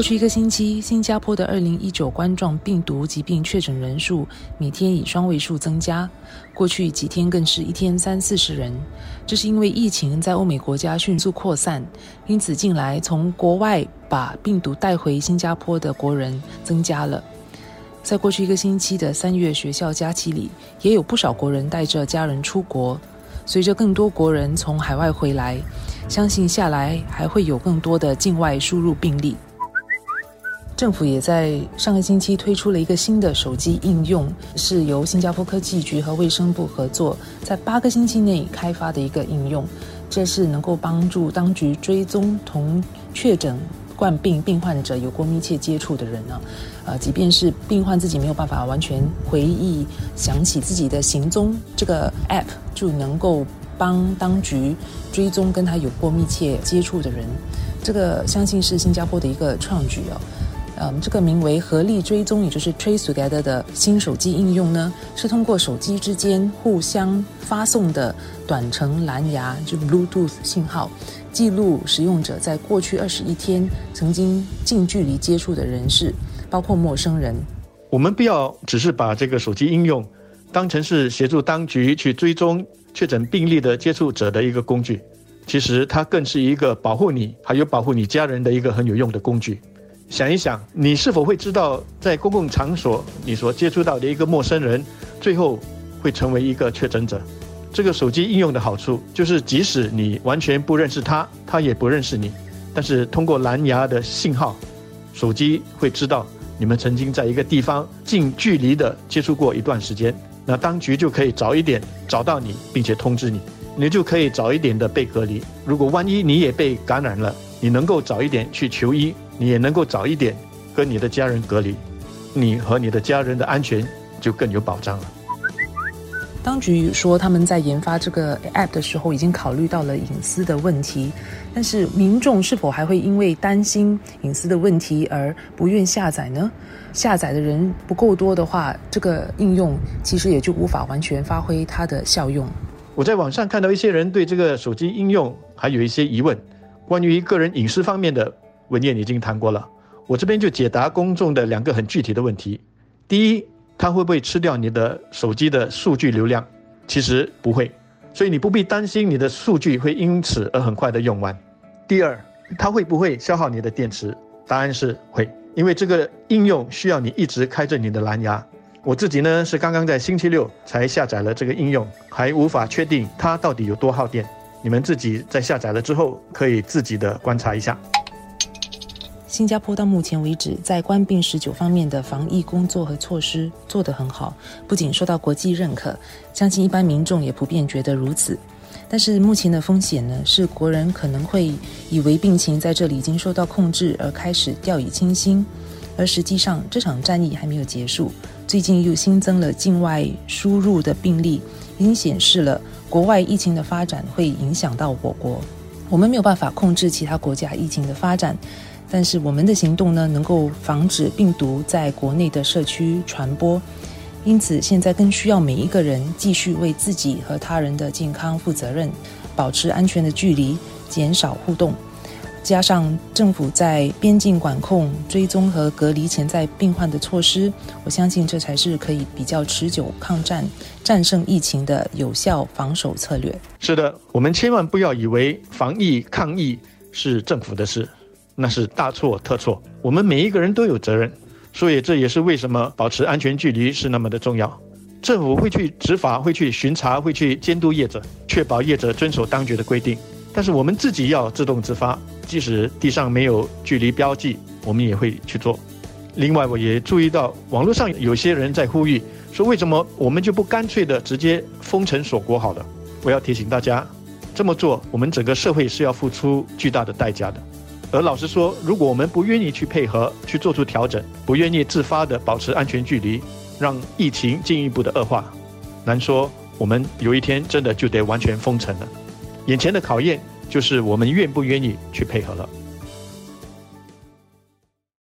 过去一个星期，新加坡的2019冠状病毒疾病确诊人数每天以双位数增加，过去几天更是一天三四十人。这是因为疫情在欧美国家迅速扩散，因此近来从国外把病毒带回新加坡的国人增加了。在过去一个星期的三月学校假期里，也有不少国人带着家人出国。随着更多国人从海外回来，相信下来还会有更多的境外输入病例。政府也在上个星期推出了一个新的手机应用，是由新加坡科技局和卫生部合作，在八个星期内开发的一个应用。这是能够帮助当局追踪同确诊冠病病患者有过密切接触的人呢。呃，即便是病患自己没有办法完全回忆想起自己的行踪，这个 App 就能够帮当局追踪跟他有过密切接触的人。这个相信是新加坡的一个创举哦。嗯，这个名为“合力追踪”，也就是 Trace Together 的新手机应用呢，是通过手机之间互相发送的短程蓝牙，就 Bluetooth 信号，记录使用者在过去二十一天曾经近距离接触的人士，包括陌生人。我们不要只是把这个手机应用当成是协助当局去追踪确诊病例的接触者的一个工具，其实它更是一个保护你还有保护你家人的一个很有用的工具。想一想，你是否会知道，在公共场所你所接触到的一个陌生人，最后会成为一个确诊者？这个手机应用的好处就是，即使你完全不认识他，他也不认识你，但是通过蓝牙的信号，手机会知道你们曾经在一个地方近距离的接触过一段时间，那当局就可以早一点找到你，并且通知你，你就可以早一点的被隔离。如果万一你也被感染了，你能够早一点去求医。你也能够早一点跟你的家人隔离，你和你的家人的安全就更有保障了。当局说他们在研发这个 App 的时候已经考虑到了隐私的问题，但是民众是否还会因为担心隐私的问题而不愿下载呢？下载的人不够多的话，这个应用其实也就无法完全发挥它的效用。我在网上看到一些人对这个手机应用还有一些疑问，关于个人隐私方面的。文件已经谈过了，我这边就解答公众的两个很具体的问题。第一，它会不会吃掉你的手机的数据流量？其实不会，所以你不必担心你的数据会因此而很快的用完。第二，它会不会消耗你的电池？答案是会，因为这个应用需要你一直开着你的蓝牙。我自己呢是刚刚在星期六才下载了这个应用，还无法确定它到底有多耗电。你们自己在下载了之后，可以自己的观察一下。新加坡到目前为止，在冠病十九方面的防疫工作和措施做得很好，不仅受到国际认可，相信一般民众也普遍觉得如此。但是目前的风险呢，是国人可能会以为病情在这里已经受到控制，而开始掉以轻心。而实际上，这场战役还没有结束，最近又新增了境外输入的病例，已经显示了国外疫情的发展会影响到我国。我们没有办法控制其他国家疫情的发展。但是我们的行动呢，能够防止病毒在国内的社区传播，因此现在更需要每一个人继续为自己和他人的健康负责任，保持安全的距离，减少互动，加上政府在边境管控、追踪和隔离潜在病患的措施，我相信这才是可以比较持久抗战、战胜疫情的有效防守策略。是的，我们千万不要以为防疫抗疫是政府的事。那是大错特错，我们每一个人都有责任，所以这也是为什么保持安全距离是那么的重要。政府会去执法，会去巡查，会去监督业者，确保业者遵守当局的规定。但是我们自己要自动自发，即使地上没有距离标记，我们也会去做。另外，我也注意到网络上有些人在呼吁说，为什么我们就不干脆的直接封城锁国好了？我要提醒大家，这么做我们整个社会是要付出巨大的代价的。而老实说，如果我们不愿意去配合、去做出调整，不愿意自发的保持安全距离，让疫情进一步的恶化，难说我们有一天真的就得完全封城了。眼前的考验就是我们愿不愿意去配合了。